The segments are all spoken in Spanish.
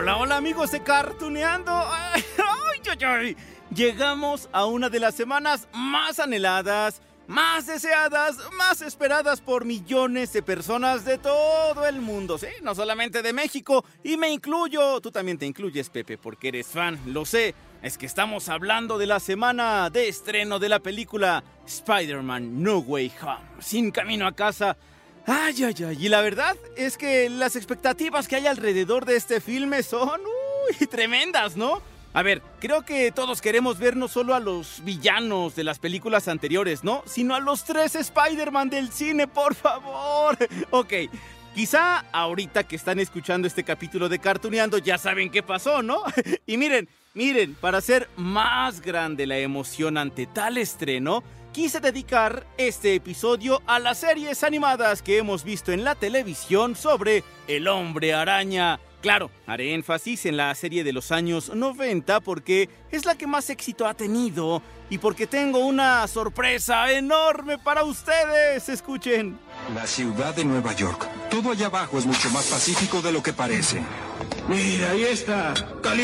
Hola, hola amigos de Cartuneando. Ay, ay, ay. Llegamos a una de las semanas más anheladas, más deseadas, más esperadas por millones de personas de todo el mundo, ¿sí? No solamente de México, y me incluyo. Tú también te incluyes, Pepe, porque eres fan, lo sé. Es que estamos hablando de la semana de estreno de la película Spider-Man No Way Home, sin camino a casa. Ay, ay, ay. Y la verdad es que las expectativas que hay alrededor de este filme son uy, tremendas, ¿no? A ver, creo que todos queremos ver no solo a los villanos de las películas anteriores, ¿no? Sino a los tres Spider-Man del cine, por favor. Ok, quizá ahorita que están escuchando este capítulo de Cartuneando ya saben qué pasó, ¿no? y miren, miren, para hacer más grande la emoción ante tal estreno, quise dedicar este episodio a las series animadas que hemos visto en la televisión sobre el hombre araña. Claro, haré énfasis en la serie de los años 90 porque es la que más éxito ha tenido y porque tengo una sorpresa enorme para ustedes. Escuchen. La ciudad de Nueva York. Todo allá abajo es mucho más pacífico de lo que parece. Mira, ahí está. Cali-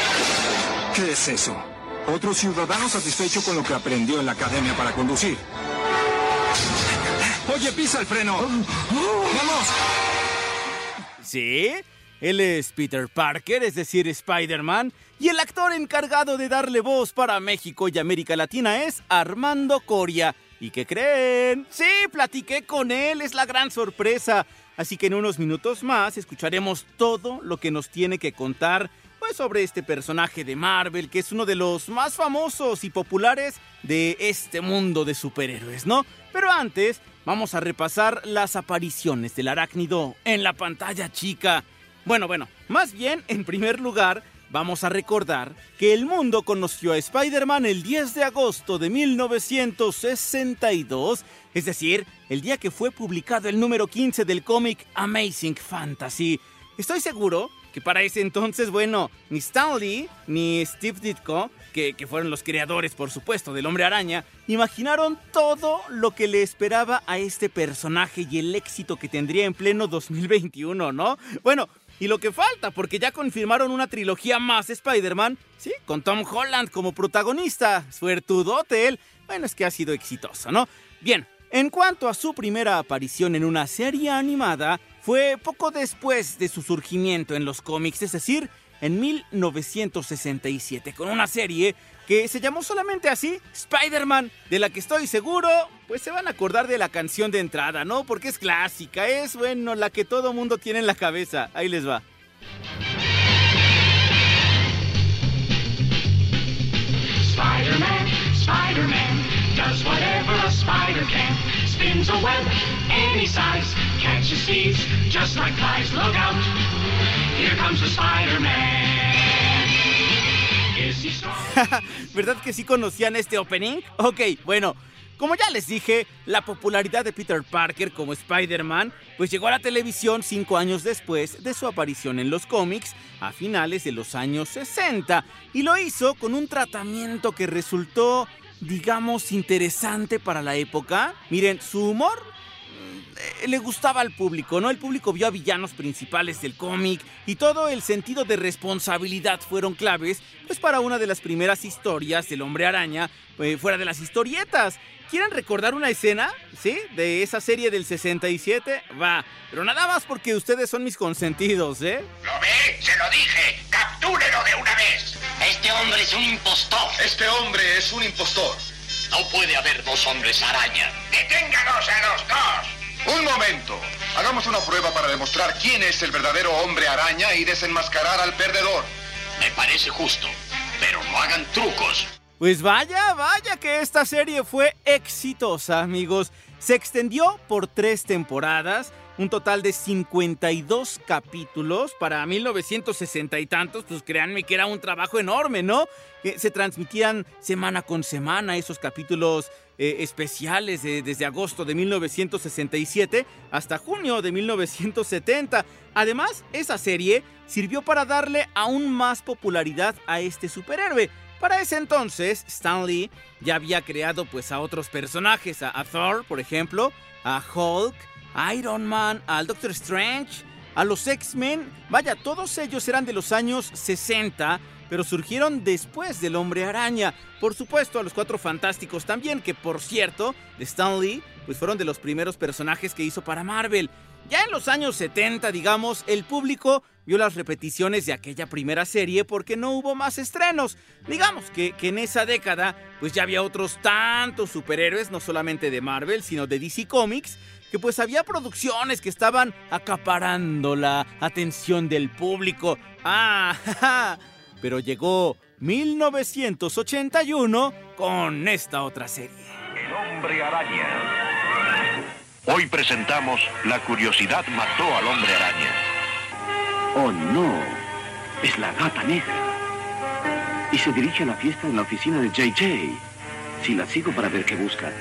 ¿Qué es eso? Otro ciudadano satisfecho con lo que aprendió en la academia para conducir. Oye, pisa el freno. ¡Vamos! Sí, él es Peter Parker, es decir, Spider-Man, y el actor encargado de darle voz para México y América Latina es Armando Coria. ¿Y qué creen? Sí, platiqué con él, es la gran sorpresa. Así que en unos minutos más escucharemos todo lo que nos tiene que contar pues sobre este personaje de Marvel que es uno de los más famosos y populares de este mundo de superhéroes, ¿no? Pero antes vamos a repasar las apariciones del arácnido en la pantalla chica. Bueno, bueno, más bien, en primer lugar, vamos a recordar que el mundo conoció a Spider-Man el 10 de agosto de 1962, es decir, el día que fue publicado el número 15 del cómic Amazing Fantasy. Estoy seguro que para ese entonces, bueno, ni Stan Lee ni Steve Ditko, que, que fueron los creadores, por supuesto, del Hombre Araña, imaginaron todo lo que le esperaba a este personaje y el éxito que tendría en pleno 2021, ¿no? Bueno, y lo que falta, porque ya confirmaron una trilogía más de Spider-Man, ¿sí? Con Tom Holland como protagonista. Suertudote él. Bueno, es que ha sido exitoso, ¿no? Bien, en cuanto a su primera aparición en una serie animada, fue poco después de su surgimiento en los cómics, es decir, en 1967, con una serie que se llamó solamente así, Spider-Man, de la que estoy seguro, pues se van a acordar de la canción de entrada, ¿no? Porque es clásica, es, bueno, la que todo mundo tiene en la cabeza. Ahí les va. Spider-Man, Spider-Man, does whatever a spider can. Spins a web any size, catches thieves just like flies. Look out, here comes the Spider-Man. ¿Verdad que sí conocían este opening? Ok, bueno, como ya les dije, la popularidad de Peter Parker como Spider-Man pues llegó a la televisión cinco años después de su aparición en los cómics a finales de los años 60 y lo hizo con un tratamiento que resultó, digamos, interesante para la época. Miren, su humor le gustaba al público, ¿no? El público vio a villanos principales del cómic y todo el sentido de responsabilidad fueron claves, pues para una de las primeras historias del hombre araña, eh, fuera de las historietas. ¿Quieren recordar una escena, sí? De esa serie del 67? Va, pero nada más porque ustedes son mis consentidos, ¿eh? ¿Lo ve? Se lo dije. Captúrelo de una vez. Este hombre es un impostor. Este hombre es un impostor. No puede haber dos hombres araña. Deténgalos a los dos. Un momento. Hagamos una prueba para demostrar quién es el verdadero hombre araña y desenmascarar al perdedor. Me parece justo. Pero no hagan trucos. Pues vaya, vaya que esta serie fue exitosa, amigos. Se extendió por tres temporadas un total de 52 capítulos para 1960 y tantos, pues créanme que era un trabajo enorme, ¿no? Que se transmitían semana con semana esos capítulos eh, especiales desde agosto de 1967 hasta junio de 1970. Además, esa serie sirvió para darle aún más popularidad a este superhéroe. Para ese entonces, Stan Lee ya había creado pues a otros personajes, a, a Thor, por ejemplo, a Hulk, Iron Man, al Doctor Strange, a los X-Men. Vaya, todos ellos eran de los años 60 pero surgieron después del Hombre Araña. Por supuesto, a los Cuatro Fantásticos también, que por cierto, de Stan Lee, pues fueron de los primeros personajes que hizo para Marvel. Ya en los años 70, digamos, el público vio las repeticiones de aquella primera serie porque no hubo más estrenos. Digamos que, que, en esa década, pues ya había otros tantos superhéroes, no solamente de Marvel, sino de DC Comics, que pues había producciones que estaban acaparando la atención del público. Ah, pero llegó 1981 con esta otra serie. El hombre araña. Hoy presentamos La curiosidad mató al hombre araña. Oh no, es la gata negra. Y se dirige a la fiesta en la oficina de JJ. Si la sigo para ver qué busca.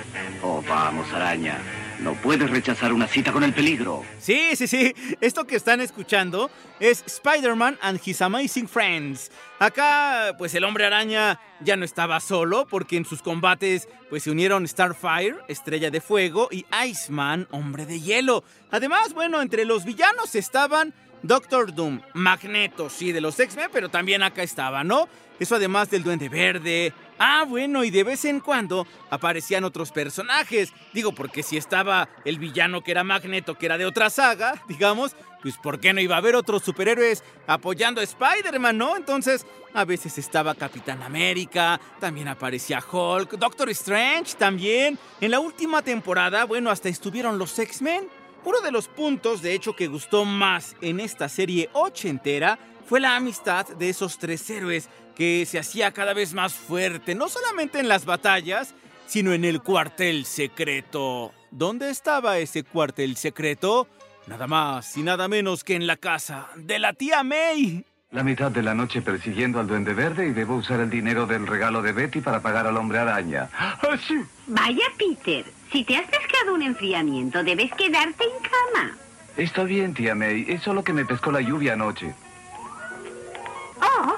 Oh, vamos, araña. No puedes rechazar una cita con el peligro. Sí, sí, sí. Esto que están escuchando es Spider-Man and His Amazing Friends. Acá, pues el hombre araña ya no estaba solo porque en sus combates pues se unieron Starfire, Estrella de Fuego, y Iceman, Hombre de Hielo. Además, bueno, entre los villanos estaban Doctor Doom, Magneto, sí, de los X-Men, pero también acá estaba, ¿no? Eso además del Duende Verde. Ah, bueno, y de vez en cuando aparecían otros personajes. Digo, porque si estaba el villano que era Magneto, que era de otra saga, digamos, pues ¿por qué no iba a haber otros superhéroes apoyando a Spider-Man, no? Entonces, a veces estaba Capitán América, también aparecía Hulk, Doctor Strange también. En la última temporada, bueno, hasta estuvieron los X-Men. Uno de los puntos, de hecho, que gustó más en esta serie ochentera fue la amistad de esos tres héroes que se hacía cada vez más fuerte, no solamente en las batallas, sino en el cuartel secreto. ¿Dónde estaba ese cuartel secreto? Nada más y nada menos que en la casa de la tía May. La mitad de la noche persiguiendo al duende verde y debo usar el dinero del regalo de Betty para pagar al hombre araña. ¡Ah, Vaya, Peter. Si te has pescado un enfriamiento, debes quedarte en cama. Está bien, tía May. Es solo que me pescó la lluvia anoche. Oh,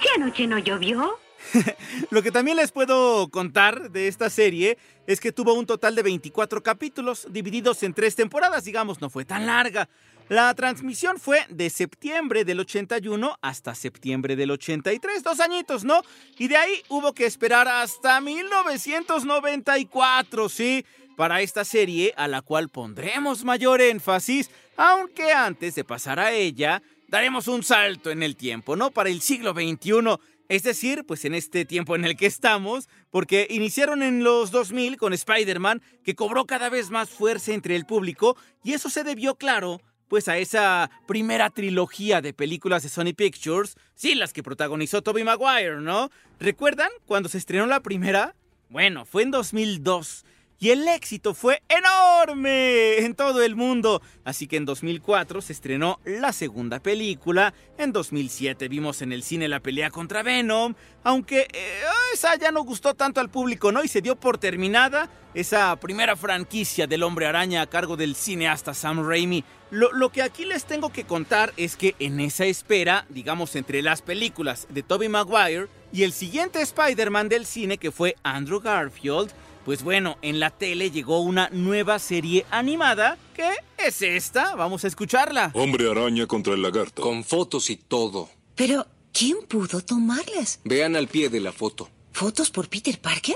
si anoche no llovió. Lo que también les puedo contar de esta serie es que tuvo un total de 24 capítulos divididos en tres temporadas, digamos, no fue tan larga. La transmisión fue de septiembre del 81 hasta septiembre del 83, dos añitos, ¿no? Y de ahí hubo que esperar hasta 1994, ¿sí? Para esta serie a la cual pondremos mayor énfasis, aunque antes de pasar a ella, daremos un salto en el tiempo, ¿no? Para el siglo XXI. Es decir, pues en este tiempo en el que estamos, porque iniciaron en los 2000 con Spider-Man, que cobró cada vez más fuerza entre el público, y eso se debió, claro, pues a esa primera trilogía de películas de Sony Pictures, sí, las que protagonizó Tobey Maguire, ¿no? ¿Recuerdan cuando se estrenó la primera? Bueno, fue en 2002 y el éxito fue enorme en todo el mundo. Así que en 2004 se estrenó la segunda película, en 2007 vimos en el cine la pelea contra Venom, aunque eh, esa ya no gustó tanto al público, ¿no? Y se dio por terminada esa primera franquicia del hombre araña a cargo del cineasta Sam Raimi. Lo, lo, que aquí les tengo que contar es que en esa espera, digamos entre las películas de Tobey Maguire y el siguiente Spider-Man del cine que fue Andrew Garfield, pues bueno, en la tele llegó una nueva serie animada. ¿Qué es esta? Vamos a escucharla. Hombre araña contra el lagarto. Con fotos y todo. Pero, ¿quién pudo tomarlas? Vean al pie de la foto. ¿Fotos por Peter Parker?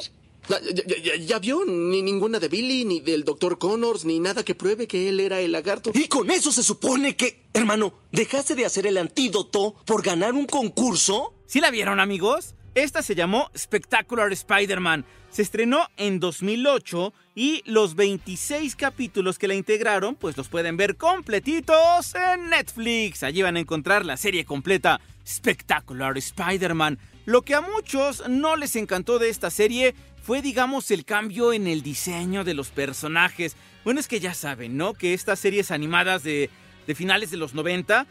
¿Ya, ya, ya, ya vio? Ni ninguna de Billy, ni del Dr. Connors, ni nada que pruebe que él era el lagarto. Y con eso se supone que, hermano, dejaste de hacer el antídoto por ganar un concurso. ¿Sí la vieron, amigos? Esta se llamó Spectacular Spider-Man. Se estrenó en 2008 y los 26 capítulos que la integraron, pues los pueden ver completitos en Netflix. Allí van a encontrar la serie completa Spectacular Spider-Man. lo que a muchos no les encantó de esta serie fue, digamos, el cambio en el diseño de los personajes. Bueno, es que ya saben, ¿no? Que estas series animadas de, de finales de los 90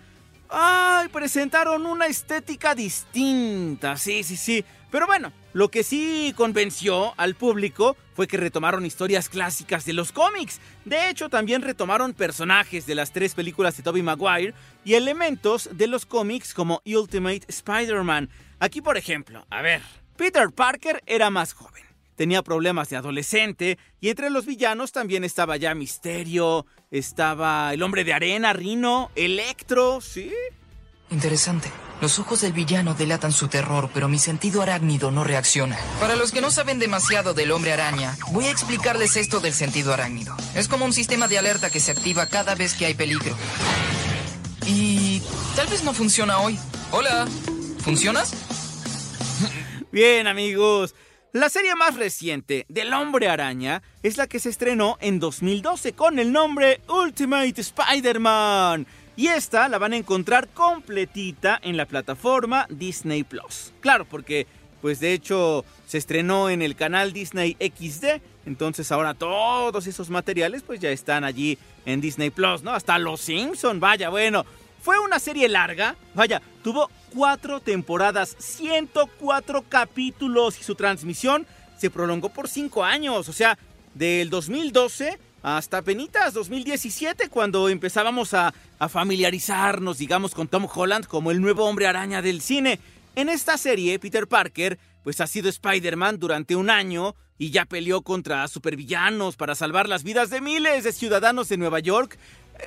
¡Ay! Presentaron una estética distinta, sí, sí, sí. Pero bueno, lo que sí convenció al público fue que retomaron historias clásicas de los cómics. De hecho, también retomaron personajes de las tres películas de Tobey Maguire y elementos de los cómics como Ultimate Spider-Man. Aquí, por ejemplo, a ver, Peter Parker era más joven. Tenía problemas de adolescente y entre los villanos también estaba ya Misterio, estaba el hombre de arena, Rino, Electro, ¿sí? Interesante. Los ojos del villano delatan su terror, pero mi sentido arácnido no reacciona. Para los que no saben demasiado del hombre araña, voy a explicarles esto del sentido arácnido. Es como un sistema de alerta que se activa cada vez que hay peligro. Y tal vez no funciona hoy. Hola, ¿funcionas? Bien amigos, la serie más reciente del Hombre Araña es la que se estrenó en 2012 con el nombre Ultimate Spider-Man. Y esta la van a encontrar completita en la plataforma Disney Plus. Claro, porque pues de hecho se estrenó en el canal Disney XD, entonces ahora todos esos materiales pues ya están allí en Disney Plus, ¿no? Hasta Los Simpson, vaya, bueno, fue una serie larga, vaya, tuvo cuatro temporadas, 104 capítulos y su transmisión se prolongó por cinco años, o sea, del 2012 hasta penitas 2017 cuando empezábamos a, a, familiarizarnos, digamos, con Tom Holland como el nuevo hombre araña del cine. En esta serie, Peter Parker, pues ha sido Spider-Man durante un año y ya peleó contra supervillanos para salvar las vidas de miles de ciudadanos de Nueva York.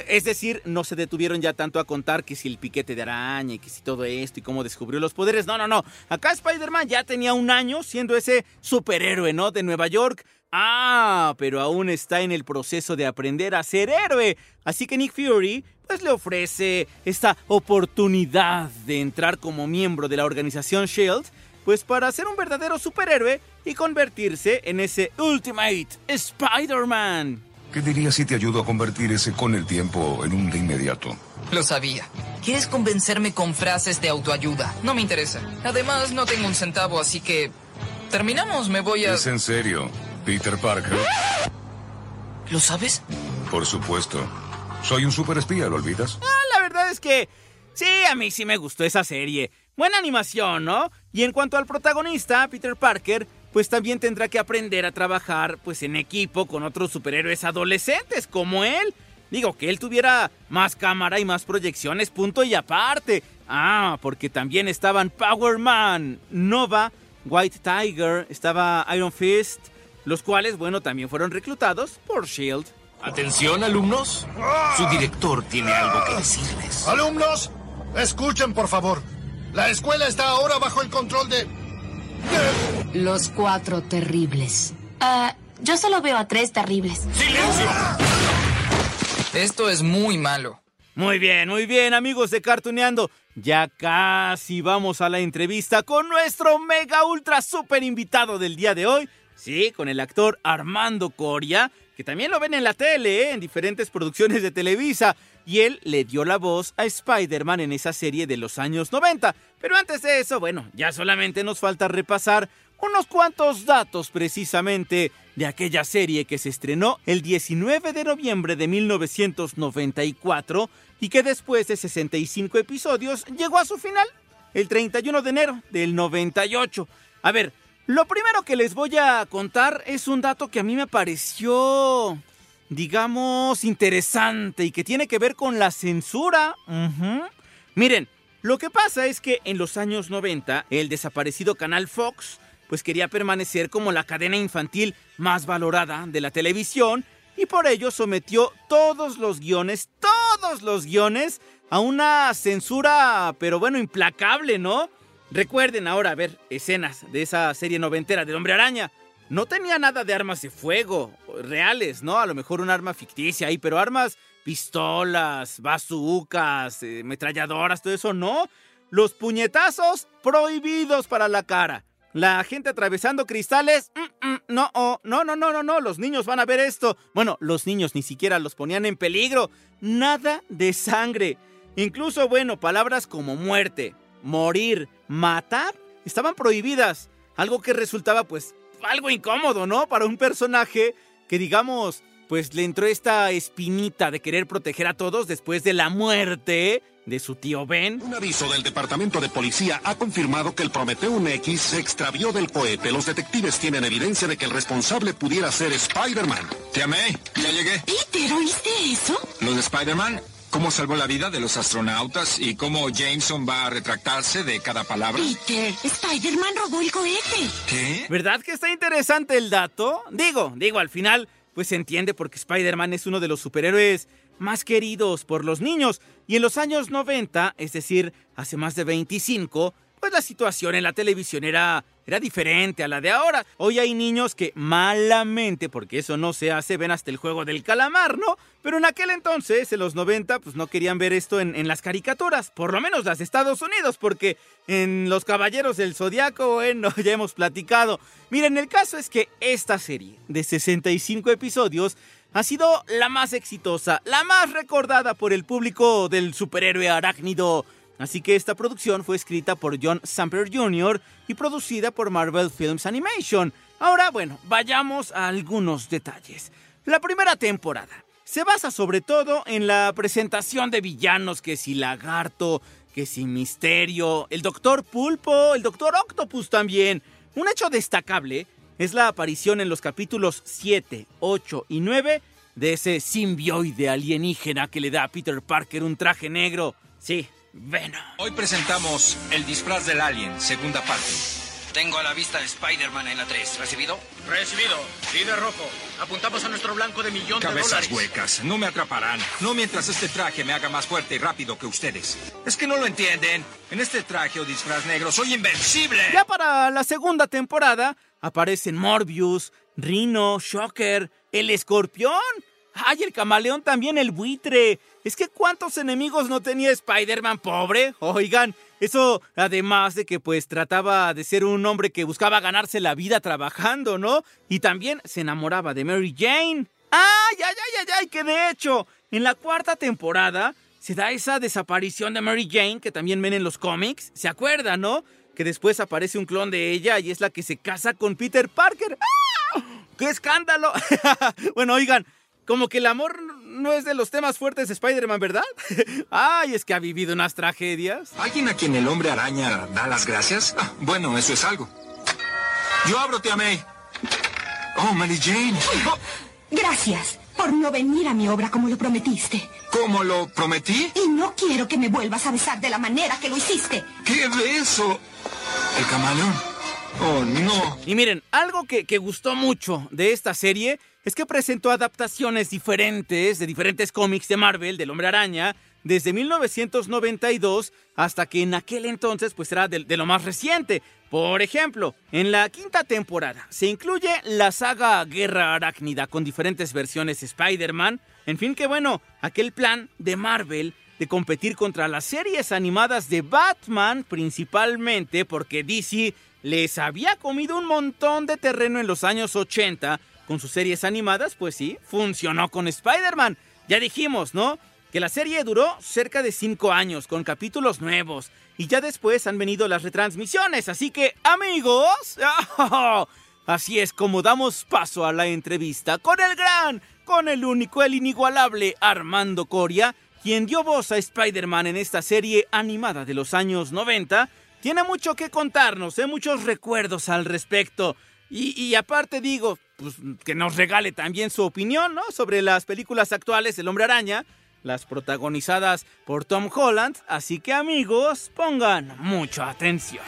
Es decir, no se detuvieron ya tanto a contar que si el piquete de araña y que si todo esto y cómo descubrió los poderes. No, no, no. Acá Spider-Man ya tenía un año siendo ese superhéroe, ¿no? De Nueva York. Ah, pero aún está en el proceso de aprender a ser héroe. Así que Nick Fury, pues le ofrece esta oportunidad de entrar como miembro de la organización Shield, pues para ser un verdadero superhéroe y convertirse en ese Ultimate Spider-Man. ¿Qué dirías si te ayudo a convertir ese con el tiempo en un de inmediato? Lo sabía. ¿Quieres convencerme con frases de autoayuda? No me interesa. Además, no tengo un centavo, así que... Terminamos, me voy a... ¿Es en serio? Peter Parker. ¿Lo sabes? Por supuesto. Soy un superespía, ¿lo olvidas? Ah, la verdad es que sí, a mí sí me gustó esa serie. Buena animación, ¿no? Y en cuanto al protagonista, Peter Parker, pues también tendrá que aprender a trabajar pues en equipo con otros superhéroes adolescentes como él. Digo, que él tuviera más cámara y más proyecciones, punto y aparte. Ah, porque también estaban Power Man, Nova, White Tiger, estaba Iron Fist, los cuales, bueno, también fueron reclutados por Shield. Atención, alumnos. Su director tiene algo que decirles. Alumnos, escuchen, por favor. La escuela está ahora bajo el control de... Los cuatro terribles. Uh, yo solo veo a tres terribles. ¡Silencio! Esto es muy malo. Muy bien, muy bien, amigos de Cartuneando. Ya casi vamos a la entrevista con nuestro mega ultra super invitado del día de hoy. Sí, con el actor Armando Coria, que también lo ven en la tele, ¿eh? en diferentes producciones de Televisa. Y él le dio la voz a Spider-Man en esa serie de los años 90. Pero antes de eso, bueno, ya solamente nos falta repasar unos cuantos datos precisamente de aquella serie que se estrenó el 19 de noviembre de 1994 y que después de 65 episodios llegó a su final el 31 de enero del 98. A ver, lo primero que les voy a contar es un dato que a mí me pareció, digamos, interesante y que tiene que ver con la censura. Miren, lo que pasa es que en los años 90 el desaparecido canal Fox pues quería permanecer como la cadena infantil más valorada de la televisión y por ello sometió todos los guiones, todos los guiones a una censura, pero bueno, implacable, ¿no? Recuerden ahora ver escenas de esa serie noventera del Hombre Araña. No tenía nada de armas de fuego reales, ¿no? A lo mejor un arma ficticia ahí, pero armas, pistolas, bazucas, eh, metralladoras, todo eso, no. Los puñetazos prohibidos para la cara. La gente atravesando cristales, mm, mm, no, oh, no, no, no, no, no, los niños van a ver esto. Bueno, los niños ni siquiera los ponían en peligro. Nada de sangre. Incluso, bueno, palabras como muerte, morir, matar estaban prohibidas. Algo que resultaba pues algo incómodo, ¿no? Para un personaje que digamos pues le entró esta espinita de querer proteger a todos después de la muerte de su tío Ben. Un aviso del Departamento de Policía ha confirmado que el Prometheum X se extravió del cohete. Los detectives tienen evidencia de que el responsable pudiera ser Spider-Man. Te amé, ya llegué. Peter, ¿oíste eso? ¿Lo de Spider-Man? ¿Cómo salvó la vida de los astronautas y cómo Jameson va a retractarse de cada palabra? Peter, Spider-Man robó el cohete. ¿Qué? ¿Verdad que está interesante el dato? Digo, digo, al final pues se entiende porque Spider-Man es uno de los superhéroes más queridos por los niños. Y en los años 90, es decir, hace más de 25, pues la situación en la televisión era, era diferente a la de ahora. Hoy hay niños que malamente, porque eso no se hace, ven hasta el juego del calamar, ¿no? Pero en aquel entonces, en los 90, pues no querían ver esto en, las caricaturas, por lo menos las de Estados Unidos, porque en Los Caballeros del Zodiaco, bueno, ya hemos platicado. Miren, el caso es que esta serie de 65 episodios ha sido la más exitosa, la más recordada por el público del superhéroe arácnido. Así que esta producción fue escrita por John Samper Jr. y producida por Marvel Films Animation. Ahora, bueno, vayamos a algunos detalles. La primera temporada se basa sobre todo en la presentación de villanos que si Lagarto, que si Misterio, el Doctor Pulpo, el Doctor Octopus también. Un hecho destacable es la aparición en los capítulos 7, 8 y 9 de ese simbioide alienígena que le da a Peter Parker un traje negro. Sí, Venom. Hoy presentamos El disfraz del alien, segunda parte. Tengo a la vista a Spider-Man en la 3. ¿Recibido? Recibido. Líder rojo. Apuntamos a nuestro blanco de millón de Cabezas dólares. huecas. No me atraparán. No mientras este traje me haga más fuerte y rápido que ustedes. Es que no lo entienden. En este traje o disfraz negro soy invencible. Ya para la segunda temporada aparecen Morbius, Rhino, Shocker, el escorpión. ¡Ay, el camaleón también, el buitre! Es que cuántos enemigos no tenía Spider-Man, pobre. Oigan, eso además de que pues trataba de ser un hombre que buscaba ganarse la vida trabajando, ¿no? Y también se enamoraba de Mary Jane. ¡Ay, ay, ay, ay, ay! Que de hecho, en la cuarta temporada se da esa desaparición de Mary Jane que también ven en los cómics. ¿Se acuerdan, no? Que después aparece un clon de ella y es la que se casa con Peter Parker. ¡Ah! ¡Qué escándalo! bueno, oigan, como que el amor no es de los temas fuertes de Spider-Man, ¿verdad? Ay, es que ha vivido unas tragedias. ¿Alguien a quien el hombre araña da las gracias? Ah, bueno, eso es algo. Yo abro, te amé. Oh, Mary Jane. Gracias por no venir a mi obra como lo prometiste. ¿Cómo lo prometí? Y no quiero que me vuelvas a besar de la manera que lo hiciste. ¿Qué beso? El camaleón. Oh, no. Y miren, algo que, que gustó mucho de esta serie es que presentó adaptaciones diferentes de diferentes cómics de Marvel, del Hombre Araña, desde 1992 hasta que en aquel entonces pues era de, lo más reciente. Por ejemplo, en la quinta temporada se incluye la saga Guerra Arácnida con diferentes versiones Spider-Man. En fin, que bueno, aquel plan de Marvel de competir contra las series animadas de Batman principalmente porque DC les había comido un montón de terreno en los años 80 con sus series animadas, pues sí, funcionó con Spider-Man. Ya dijimos, ¿no? Que la serie duró cerca de 5 años, con capítulos nuevos. Y ya después han venido las retransmisiones. Así que, amigos, así es como damos paso a la entrevista con el gran, con el único, el inigualable Armando Coria, quien dio voz a Spider-Man en esta serie animada de los años 90. Tiene mucho que contarnos, ¿eh? muchos recuerdos al respecto. Y, aparte digo, pues, que nos regale también su opinión, ¿no? Sobre las películas actuales del Hombre Araña, las protagonizadas por Tom Holland. Así que amigos, pongan mucha atención.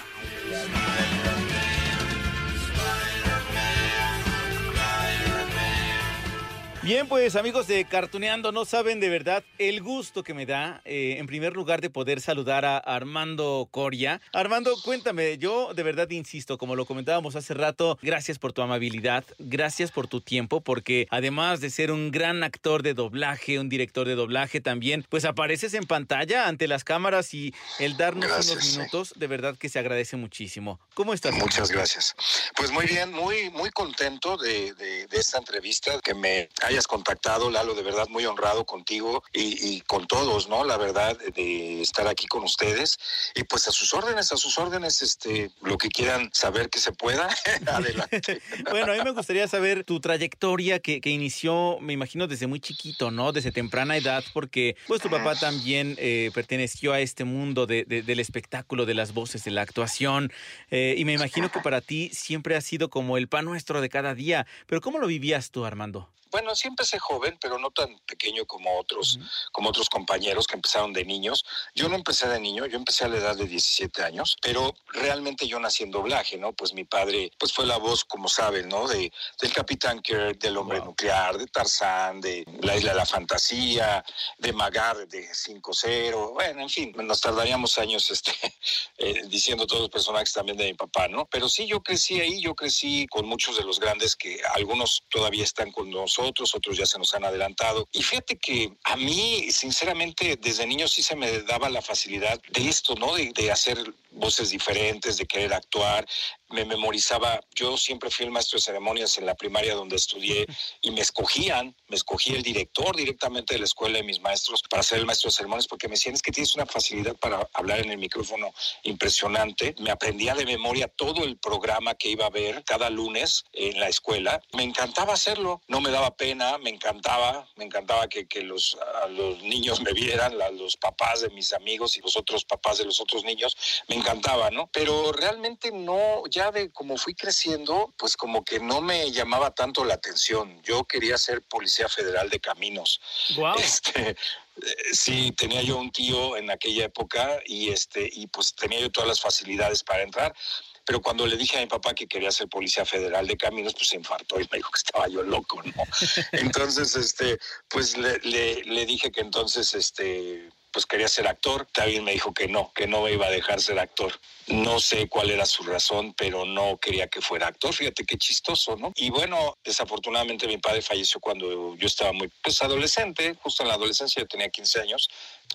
Bien, pues amigos de Cartuneando, no saben de verdad el gusto que me da, eh, en primer lugar, de poder saludar a Armando Coria. Armando, cuéntame, yo de verdad insisto, como lo comentábamos hace rato, gracias por tu amabilidad, gracias por tu tiempo, porque además de ser un gran actor de doblaje, un director de doblaje también, pues apareces en pantalla ante las cámaras y el darnos gracias, unos minutos, sí. de verdad que se agradece muchísimo. ¿Cómo estás? Muchas gracias. Pues muy bien, muy, muy contento de, de, de esta entrevista que me ha hayas contactado, Lalo, de verdad muy honrado contigo y, con todos, ¿no? La verdad, de estar aquí con ustedes. Y pues a sus órdenes, a sus órdenes, este, lo que quieran saber que se pueda, adelante. Bueno, a mí me gustaría saber tu trayectoria que, inició, me imagino, desde muy chiquito, ¿no? Desde temprana edad, porque pues tu papá también eh, perteneció a este mundo de- del espectáculo, de las voces, de la actuación. eh, y me imagino que para ti siempre ha sido como el pan nuestro de cada día. Pero ¿cómo lo vivías tú, Armando? Bueno, sí empecé joven, pero no tan pequeño como otros, como otros compañeros que empezaron de niños. Yo no empecé de niño, yo empecé a la edad de 17 años, pero realmente yo nací en doblaje, ¿no? Pues mi padre, pues fue la voz, como saben, ¿no? De, del Capitán Kirk, del Hombre Nuclear, de Tarzán, de La Isla de la Fantasía, de Magar, de 5-0, bueno, en fin, nos tardaríamos años este, eh, diciendo todos los personajes también de mi papá, ¿no? Pero sí, yo crecí ahí, yo crecí con muchos de los grandes que algunos todavía están con nosotros, otros ya se nos han adelantado. Y fíjate que a mí, sinceramente, desde niño sí se me daba la facilidad de esto, ¿no? De, de hacer voces diferentes, de querer actuar. Me memorizaba, yo siempre fui el maestro de ceremonias en la primaria donde estudié y me escogían, me escogía el director directamente de la escuela de mis maestros para ser el maestro de ceremonias porque me decían es que tienes una facilidad para hablar en el micrófono impresionante. Me aprendía de memoria todo el programa que iba a ver cada lunes en la escuela. Me encantaba hacerlo, no me daba pena, me encantaba, me encantaba que, que los, a los niños me vieran, la- los papás de mis amigos y los otros papás de los otros niños, me encantaba, ¿no? Pero realmente no, ya de como fui creciendo, pues como que no me llamaba tanto la atención. Yo quería ser policía federal de caminos. Wow. Este, sí, tenía yo un tío en aquella época y este y pues tenía yo todas las facilidades para entrar. Pero cuando le dije a mi papá que quería ser policía federal de caminos, pues se infartó y me dijo que estaba yo loco, ¿no? Entonces, este, pues le, le, le dije que entonces, este, pues quería ser actor. También me dijo que no, que no me iba a dejar ser actor. No sé cuál era su razón, pero no quería que fuera actor. Fíjate qué chistoso, ¿no? Y bueno, desafortunadamente mi padre falleció cuando yo estaba muy, pues adolescente, justo en la adolescencia, yo tenía 15 años.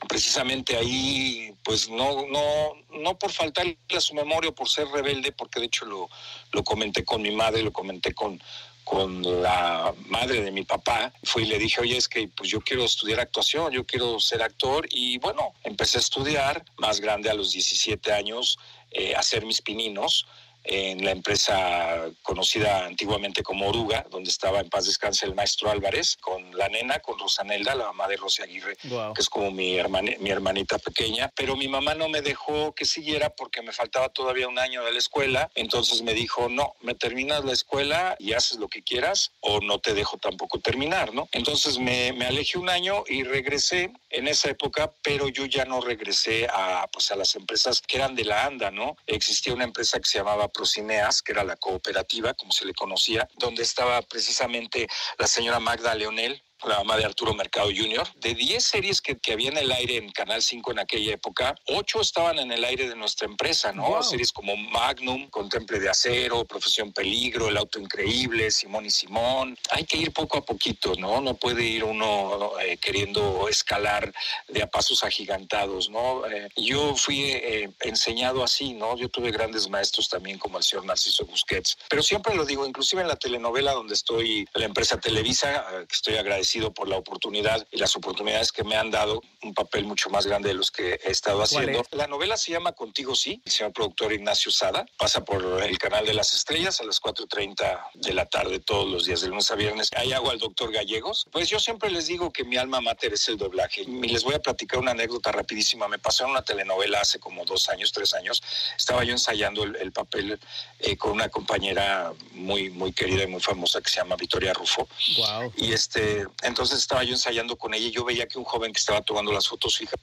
Precisamente ahí, pues no, no, no por faltarle a su memoria o por ser rebelde, porque de hecho lo, lo comenté con mi madre, lo comenté con, con la madre de mi papá, fui y le dije, oye, es que pues yo quiero estudiar actuación, yo quiero ser actor y bueno, empecé a estudiar, más grande a los 17 años, eh, hacer mis pininos en la empresa conocida antiguamente como Oruga, donde estaba en paz descanse el maestro Álvarez, con la nena, con Rosanelda, la mamá de Rosy Aguirre, Wow. que es como mi, hermani- mi hermanita pequeña, pero mi mamá no me dejó que siguiera porque me faltaba todavía un año de la escuela, entonces me dijo, no, me terminas la escuela y haces lo que quieras o no te dejo tampoco terminar, ¿no? Entonces me, me alejé un año y regresé en esa época, pero yo ya no regresé a, pues, a las empresas que eran de la ANDA, ¿no? Existía una empresa que se llamaba Procineas, que era la cooperativa, como se le conocía, donde estaba precisamente la señora Magda Leonel, la mamá de Arturo Mercado Jr. De 10 series que, que había en el aire en Canal 5 en aquella época, 8 estaban en el aire de nuestra empresa, ¿no? Wow. Series como Magnum, Contemple de Acero, Profesión Peligro, El Auto Increíble, Simón y Simón. Hay que ir poco a poquito, ¿no? No puede ir uno eh, queriendo escalar de a pasos agigantados, ¿no? Eh, yo fui eh, enseñado así, ¿no? Yo tuve grandes maestros también como el señor Narciso Busquets, pero siempre lo digo, inclusive en la telenovela donde estoy, la empresa Televisa, eh, que estoy agradecido por la oportunidad y las oportunidades que me han dado, un papel mucho más grande de los que he estado haciendo. La novela se llama Contigo Sí, el señor productor Ignacio Sada, pasa por el canal de las estrellas a las 4.30 de la tarde todos los días, de lunes a viernes. Ahí hago al doctor Gallegos. Pues yo siempre les digo que mi alma mater es el doblaje. Y les voy a platicar una anécdota rapidísima. Me pasó en una telenovela hace como dos años, tres años. Estaba yo ensayando el, el papel eh, con una compañera muy, muy querida y muy famosa que se llama Victoria Rufo. Wow. Y este, entonces estaba yo ensayando con ella y yo veía que un joven que estaba tomando las fotos fijas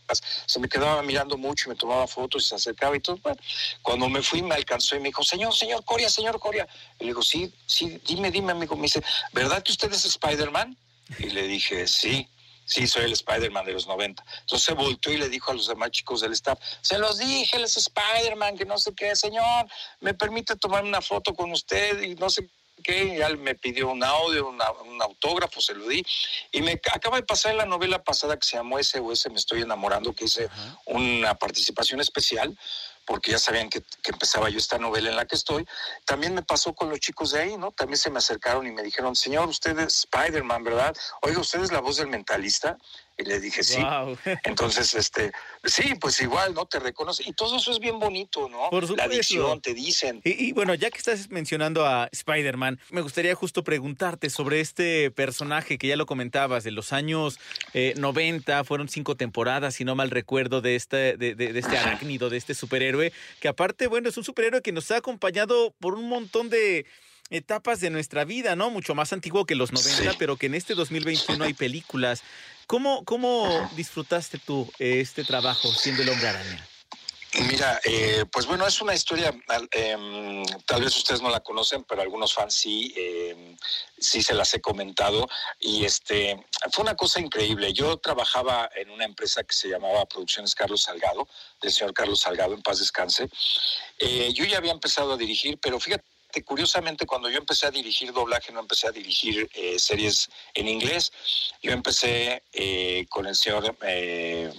se me quedaba mirando mucho y me tomaba fotos y se acercaba y todo. Bueno, cuando me fui me alcanzó y me dijo, señor, señor Coria, señor Coria. Y le digo, sí, sí, dime, dime, amigo. Me dice, ¿verdad que usted es Spider-Man? Y le dije, sí. Sí, soy el Spider-Man de los 90. Entonces se volteó y le dijo a los demás chicos del staff, se los dije, él es Spider-Man, que no sé qué, señor, me permite tomar una foto con usted y no sé qué. Ya me pidió un audio, una- un autógrafo, se lo di. Y me acaba de pasar en la novela pasada que se llamó SOS Me Estoy Enamorando, que hice una participación especial porque ya sabían que, que, empezaba yo esta novela en la que estoy. También me pasó con los chicos de ahí, ¿no? También se me acercaron y me dijeron, señor, usted es Spider-Man, ¿verdad? Oiga, ¿usted es la voz del mentalista? Y le dije, sí. Wow. Entonces, este, sí, pues igual, ¿no? Te reconoce. Y todo eso es bien bonito, ¿no? Por supuesto. La adicción, te dicen. Y, y, bueno, ya que estás mencionando a Spider-Man, me gustaría justo preguntarte sobre este personaje que ya lo comentabas, de los años eh, 90, fueron cinco temporadas, si no mal recuerdo, de este, de, de, de este arácnido, de este superhéroe, que aparte, bueno, es un superhéroe que nos ha acompañado por un montón de etapas de nuestra vida, ¿no? Mucho más antiguo que los 90, sí. pero que en este 2021 hay películas. ¿Cómo, cómo disfrutaste tú eh, este trabajo siendo el hombre araña? Mira, eh, pues bueno, es una historia, eh, tal vez ustedes no la conocen, pero algunos fans sí, eh, sí se las he comentado. Y este fue una cosa increíble. Yo trabajaba en una empresa que se llamaba Producciones Carlos Salgado, del señor Carlos Salgado, en paz descanse. Eh, yo ya había empezado a dirigir, pero fíjate curiosamente cuando yo empecé a dirigir doblaje no empecé a dirigir eh, series en inglés yo empecé eh, con el señor eh,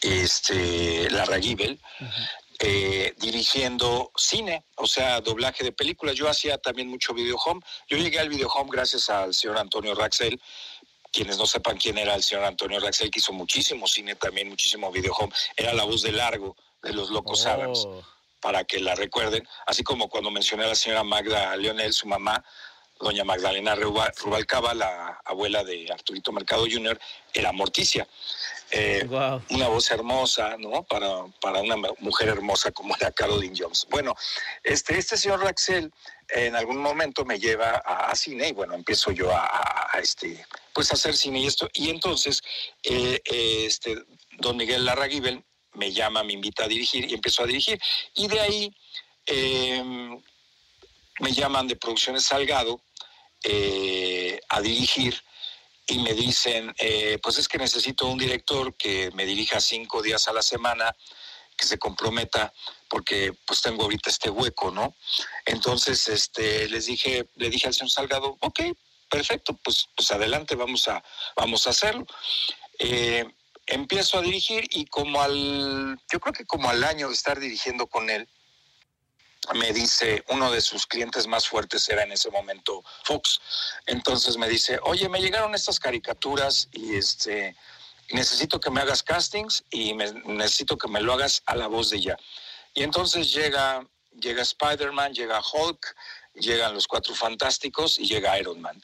este Larra Gibel uh -huh. eh, dirigiendo cine, o sea, doblaje de películas. Yo hacía también mucho video home. Yo llegué al video home gracias al señor Antonio Raxel. Quienes no sepan quién era el señor Antonio Raxel, que hizo muchísimo cine también, muchísimo video home. Era la voz de largo de los Locos oh. Adams para que la recuerden, así como cuando mencioné a la señora Magda Leonel, su mamá, doña Magdalena Rubalcaba, la abuela de Arturito Mercado Jr., era Morticia. Eh, wow. Una voz hermosa, ¿no? Para, para una mujer hermosa como era Caroline Jones. Bueno, este, este señor Raxel en algún momento me lleva a, a cine y bueno, empiezo yo a, a, este, pues a hacer cine y esto. Y entonces, eh, este, don Miguel Larraguibel me llama, me invita a dirigir y empiezo a dirigir. Y de ahí eh, me llaman de Producciones Salgado eh, a dirigir y me dicen, eh, pues es que necesito un director que me dirija cinco días a la semana, que se comprometa, porque pues tengo ahorita este hueco, ¿no? Entonces, este, les dije, le dije al señor Salgado, ok, perfecto, pues, pues adelante, vamos a, vamos a hacerlo. Eh, empiezo a dirigir y como al, yo creo que como al año de estar dirigiendo con él, me dice, uno de sus clientes más fuertes era en ese momento Fox. Entonces me dice, oye, me llegaron estas caricaturas y este, necesito que me hagas castings y me, necesito que me lo hagas a la voz de ella. Y entonces llega, llega Spider-Man, llega Hulk, llegan los Cuatro Fantásticos y llega Iron Man.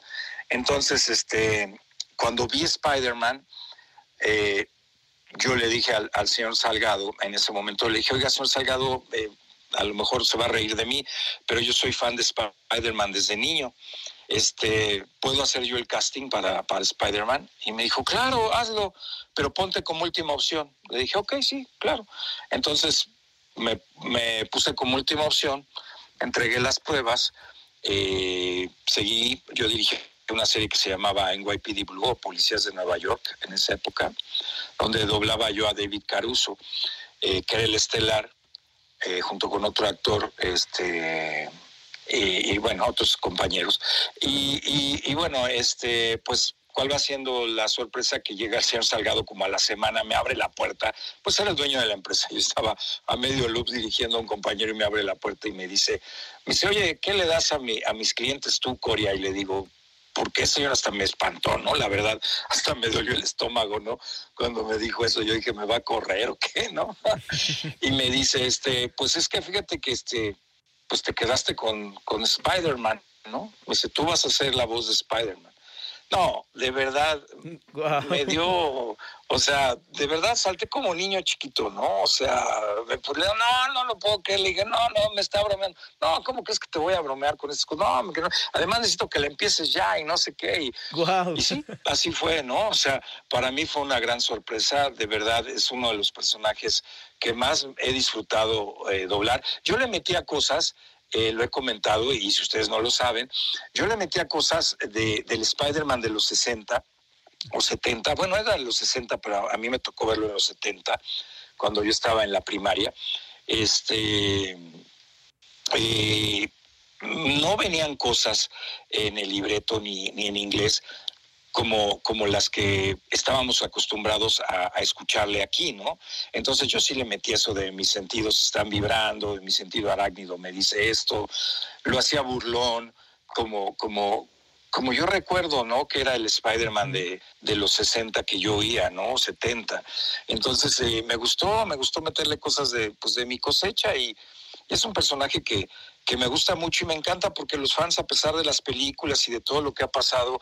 Entonces, este, cuando vi Spider-Man, eh, yo le dije al, señor Salgado, en ese momento le dije, oiga, señor Salgado, eh, a lo mejor se va a reír de mí, pero yo soy fan de Spider-Man desde niño. Este, ¿puedo hacer yo el casting para, para Spider-Man? Y me dijo, claro, hazlo, pero ponte como última opción. Le dije, ok, sí, claro. Entonces me, me puse como última opción, entregué las pruebas, eh, seguí, yo dirigí una serie que se llamaba NYPD Blue o Policías de Nueva York en esa época, donde doblaba yo a David Caruso, eh, que era el estelar, eh, junto con otro actor, este, y, y bueno, otros compañeros. Y, bueno, este, pues, ¿cuál va siendo la sorpresa que llega el señor Salgado como a la semana, me abre la puerta? Pues era el dueño de la empresa. Yo estaba a medio loop dirigiendo a un compañero y me abre la puerta y me dice, me dice, oye, ¿qué le das a, a mis clientes tú, Coria? Y le digo, porque señor hasta me espantó, ¿no? La verdad, hasta me dolió el estómago, ¿no? Cuando me dijo eso, yo dije, ¿me va a correr o qué, no? y me dice, este, pues es que fíjate que este, pues te quedaste con, con Spider-Man, ¿no? Me dice, tú vas a ser la voz de Spider-Man. No, de verdad, wow. me dio, o sea, de verdad salté como niño chiquito, ¿no? O sea, me pues, no, no lo puedo creer. Le dije, no, no, me está bromeando. No, ¿cómo crees que te voy a bromear con esas cosas? No, no, además necesito que la empieces ya y no sé qué. Y, wow. y sí, así fue, ¿no? O sea, para mí fue una gran sorpresa. De verdad, es uno de los personajes que más he disfrutado eh, doblar. Yo le metía cosas eh, lo he comentado y si ustedes no lo saben, yo le metía cosas de, del Spider-Man de los 60 o 70, bueno, era los 60, pero a mí me tocó verlo en los 70, cuando yo estaba en la primaria. Este, eh, no venían cosas en el libreto ni, ni en inglés, como, como las que estábamos acostumbrados a, a, escucharle aquí, ¿no? Entonces yo sí le metí eso de mis sentidos están vibrando, de mi sentido arácnido me dice esto, lo hacía burlón, como, como, como yo recuerdo, ¿no? Que era el Spider-Man de, de, los 60 que yo oía, ¿no? 70. Entonces eh, me gustó, me gustó meterle cosas de, pues, de mi cosecha y es un personaje que, que me gusta mucho y me encanta porque los fans, a pesar de las películas y de todo lo que ha pasado,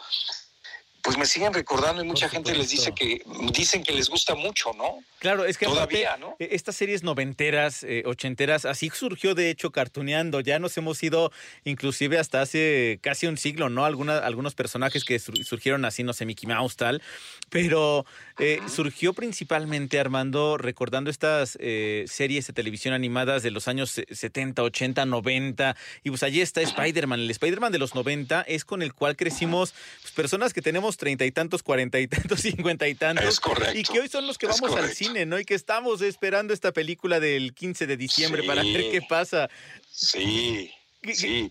pues me siguen recordando y mucha gente les dice que dicen que les gusta mucho, ¿no? Claro, es que todavía, ¿no? E, estas series noventeras, eh, ochenteras, así surgió de hecho cartuneando. Ya nos hemos ido inclusive hasta hace casi un siglo, ¿no? Alguna, algunos personajes que surgieron así, no sé, Mickey Mouse tal, pero eh, surgió principalmente Armando recordando estas eh, series de televisión animadas de los años 70, 80, 90 y pues allí está Spider-Man. El Spider-Man de los 90 es con el cual crecimos pues, personas que tenemos treinta y tantos, cuarenta y tantos, cincuenta y tantos. Es correcto. Y que hoy son los que vamos al cine, ¿no? Y que estamos esperando esta película del 15 de diciembre para ver qué pasa. Sí. Sí.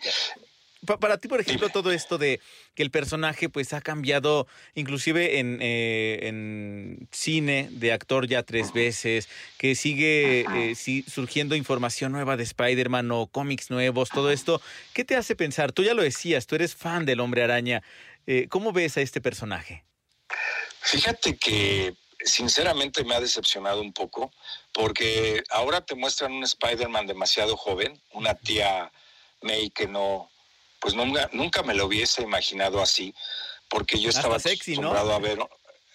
Para ti, por ejemplo, todo esto de que el personaje pues ha cambiado, inclusive en, eh, en cine de actor ya tres veces, que sigue eh, surgiendo información nueva de Spider-Man o cómics nuevos, todo esto, ¿qué te hace pensar? Tú ya lo decías, tú eres fan del hombre araña. Eh, ¿Cómo ves a este personaje? Fíjate que sinceramente me ha decepcionado un poco, porque ahora te muestran un Spider-Man demasiado joven, una tía May que no, pues nunca, nunca me lo hubiese imaginado así, porque yo estaba acostumbrado a ver.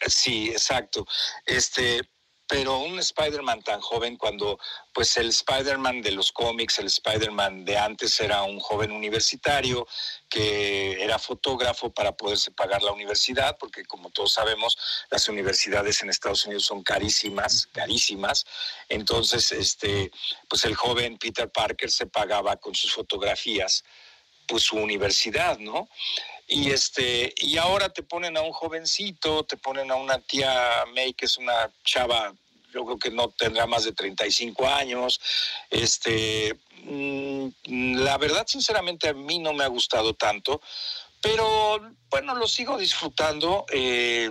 Sí, exacto. Este, pero un Spider-Man tan joven cuando pues el Spider-Man de los cómics, el Spider-Man de antes era un joven universitario que era fotógrafo para poderse pagar la universidad, porque como todos sabemos, las universidades en Estados Unidos son carísimas, carísimas. Entonces, este, pues el joven Peter Parker se pagaba con sus fotografías pues su universidad, ¿no? Y este, y ahora te ponen a un jovencito, te ponen a una tía May, que es una chava, yo creo que no tendrá más de 35 años. Este, mm, la verdad, sinceramente, a mí no me ha gustado tanto, pero bueno, lo sigo disfrutando. Eh,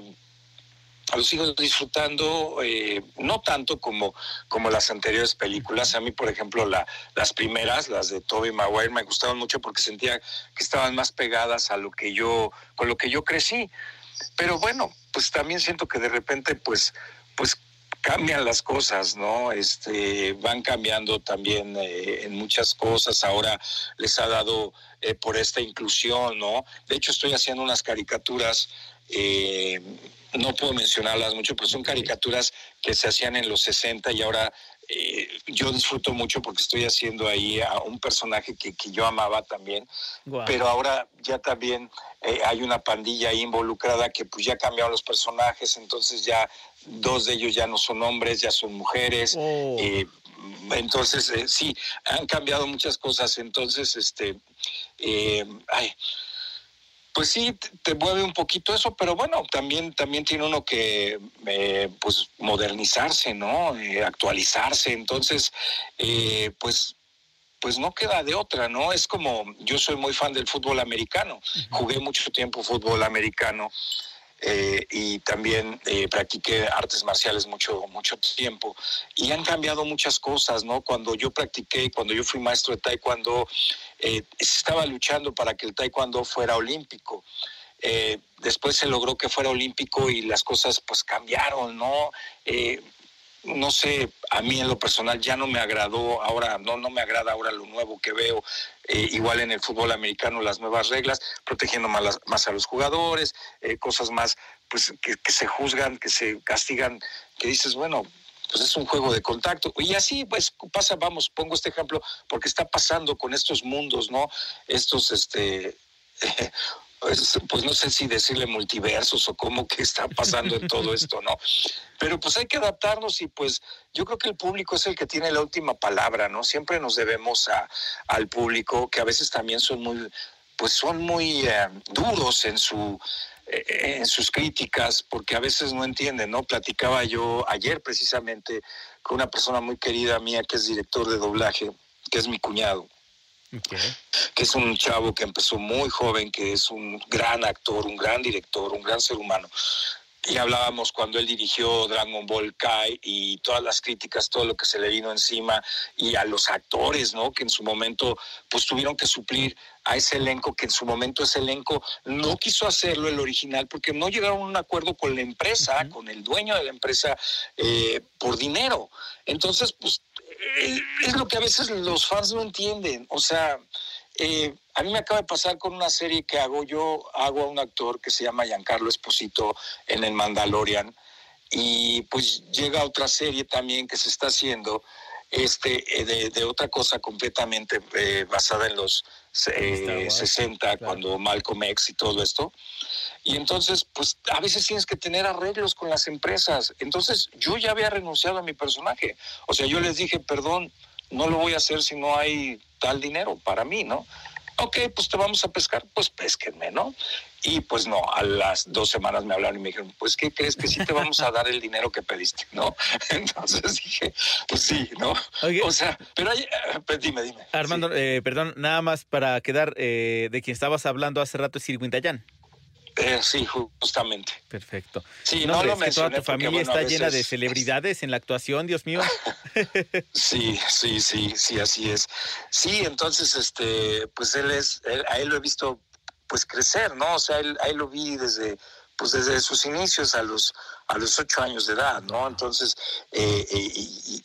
lo sigo disfrutando, eh, no tanto como, como las anteriores películas. A mí, por ejemplo, la, las primeras, las de Tobey Maguire, me gustaban mucho porque sentía que estaban más pegadas a lo que yo, con lo que yo crecí. Pero bueno, pues también siento que de repente, pues, pues cambian las cosas, ¿no? Este, van cambiando también eh, en muchas cosas. Ahora les ha dado eh, por esta inclusión, ¿no? De hecho, estoy haciendo unas caricaturas no puedo mencionarlas mucho, pero son caricaturas que se hacían en los 60 y ahora eh, yo disfruto mucho porque estoy haciendo ahí a un personaje que, yo amaba también, pero ahora ya también eh, hay una pandilla ahí involucrada que pues ya cambiaron los personajes, entonces ya dos de ellos ya no son hombres, ya son mujeres. Oh. Eh, entonces, sí, han cambiado muchas cosas. Entonces, este, ay, pues sí, te mueve un poquito eso, pero bueno, también, también tiene uno que eh, pues modernizarse, ¿no? Eh, actualizarse. Entonces, eh, pues pues no queda de otra, ¿no? Es como, yo soy muy fan del fútbol americano, jugué mucho tiempo fútbol americano eh, y también eh, practiqué artes marciales mucho, mucho tiempo y han cambiado muchas cosas, ¿no? Cuando yo practiqué, cuando yo fui maestro de taekwondo, eh, estaba luchando para que el taekwondo fuera olímpico. después se logró que fuera olímpico y las cosas pues cambiaron, ¿no? No sé, a mí en lo personal ya no me agradó ahora, no, no me agrada ahora lo nuevo que veo, eh, igual en el fútbol americano las nuevas reglas, protegiendo más, más a los jugadores, eh, cosas más pues que, se juzgan, que se castigan, que dices, bueno, pues es un juego de contacto. Y así, pues pasa, vamos, pongo este ejemplo, porque está pasando con estos mundos, ¿no? Estos, este, pues, pues, no sé si decirle multiversos o cómo que está pasando en todo esto, ¿no? Pero pues hay que adaptarnos y pues yo creo que el público es el que tiene la última palabra, ¿no? Siempre nos debemos a, al público, que a veces también son muy, pues son muy eh, duros en su eh, en sus críticas, porque a veces no entienden, ¿no? Platicaba yo ayer precisamente con una persona muy querida mía que es director de doblaje, que es mi cuñado. Que es un chavo que empezó muy joven, que es un gran actor, un gran director, un gran ser humano. Y hablábamos cuando él dirigió Dragon Ball Kai y todas las críticas, todo lo que se le vino encima y a los actores, ¿no? Que en su momento pues tuvieron que suplir a ese elenco, que en su momento ese elenco no quiso hacerlo el original porque no llegaron a un acuerdo con la empresa, con el dueño de la empresa eh, por dinero. Entonces, pues es lo que a veces los fans no entienden. O sea, eh, a mí me acaba de pasar con una serie que hago. Yo hago a un actor que se llama Giancarlo Esposito en el Mandalorian. Y pues llega otra serie también que se está haciendo este, eh, de, otra cosa completamente eh, basada en los 60, cuando Malcolm X y todo esto. Y entonces, pues a veces tienes que tener arreglos con las empresas. Entonces, yo ya había renunciado a mi personaje. O sea, yo les dije, perdón, no lo voy a hacer si no hay tal dinero para mí, ¿no? Ok, pues te vamos a pescar, pues pésquenme, ¿no? Y pues no, a las dos semanas me hablaron y me dijeron, pues ¿qué crees que sí te vamos a dar el dinero que pediste, ¿no? Entonces dije, pues sí, ¿no? O sea, pero eh, pues dime, dime. Armando, eh, perdón, nada más para quedar eh, de quien estabas hablando hace rato es Dayan. Eh, sí, justamente. Perfecto. Sí, no, lo que toda tu familia está llena de celebridades en la actuación, Dios mío. sí, sí, sí, sí, así es. Sí, entonces, este, pues él es, a él lo he visto, pues crecer, ¿no? O sea, él, a él lo vi desde, pues desde sus inicios a los a los ocho años de edad, ¿no? Entonces, eh, eh,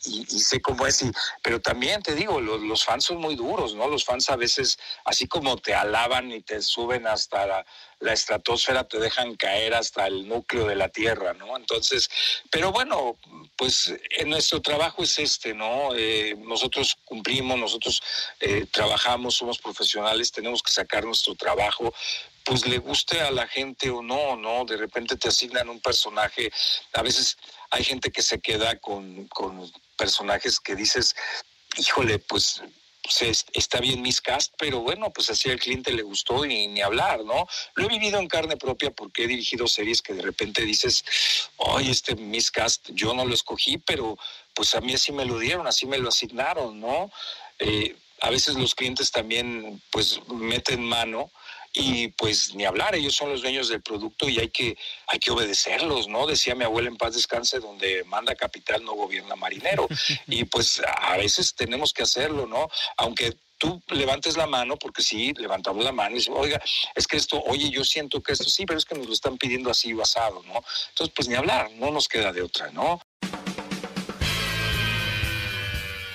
y, sé cómo es, pero también te digo, los, fans son muy duros, ¿no? Los fans a veces, así como te alaban y te suben hasta la, estratosfera, te dejan caer hasta el núcleo de la Tierra, ¿no? Entonces, pero bueno, pues en nuestro trabajo es este, ¿no? Eh, nosotros cumplimos, nosotros trabajamos, somos profesionales, tenemos que sacar nuestro trabajo, pues le guste a la gente o no, ¿no? De repente te asignan un personaje, a veces hay gente que se queda con, personajes que dices, híjole, pues está bien miscast, pero bueno, pues así al cliente le gustó y ni hablar, ¿no? Lo he vivido en carne propia porque he dirigido series que de repente dices, oye, este miscast yo no lo escogí, pero pues a mí así me lo dieron, así me lo asignaron, ¿no? Eh, a veces los clientes también pues meten mano y pues ni hablar, ellos son los dueños del producto y hay que, hay que obedecerlos, ¿no? Decía mi abuela en paz descanse, donde manda capital no gobierna marinero. Y pues a veces tenemos que hacerlo, ¿no? Aunque tú levantes la mano, porque sí, levantamos la mano y decimos, oiga, es que esto, oye, yo siento que esto sí, pero es que nos lo están pidiendo así basado, ¿no? Entonces, pues ni hablar, no nos queda de otra, ¿no?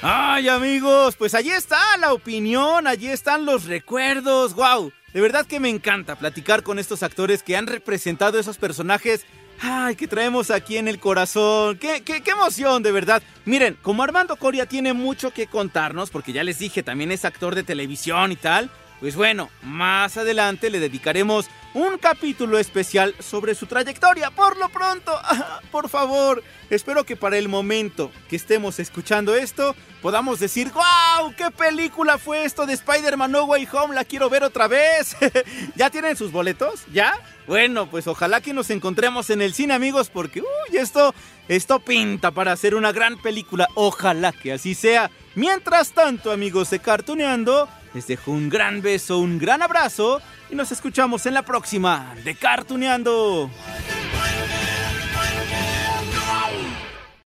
Ay, amigos, pues allí está la opinión, allí están los recuerdos, wow. De verdad que me encanta platicar con estos actores que han representado esos personajes. Ay, que traemos aquí en el corazón. Qué, qué, qué emoción, de verdad. Miren, como Armando Coria tiene mucho que contarnos, porque ya les dije, también es actor de televisión y tal. Pues bueno, más adelante le dedicaremos un capítulo especial sobre su trayectoria. Por lo pronto, por favor, espero que para el momento que estemos escuchando esto, podamos decir, ¡Wow! ¿Qué película fue esto de Spider-Man No Way Home? La quiero ver otra vez. ¿Ya tienen sus boletos? ¿Ya? Bueno, pues ojalá que nos encontremos en el cine, amigos, porque, uy, esto, esto pinta para hacer una gran película. Ojalá que así sea. Mientras tanto, amigos de Cartuneando, les dejo un gran beso, un gran abrazo y nos escuchamos en la próxima de Cartuneando.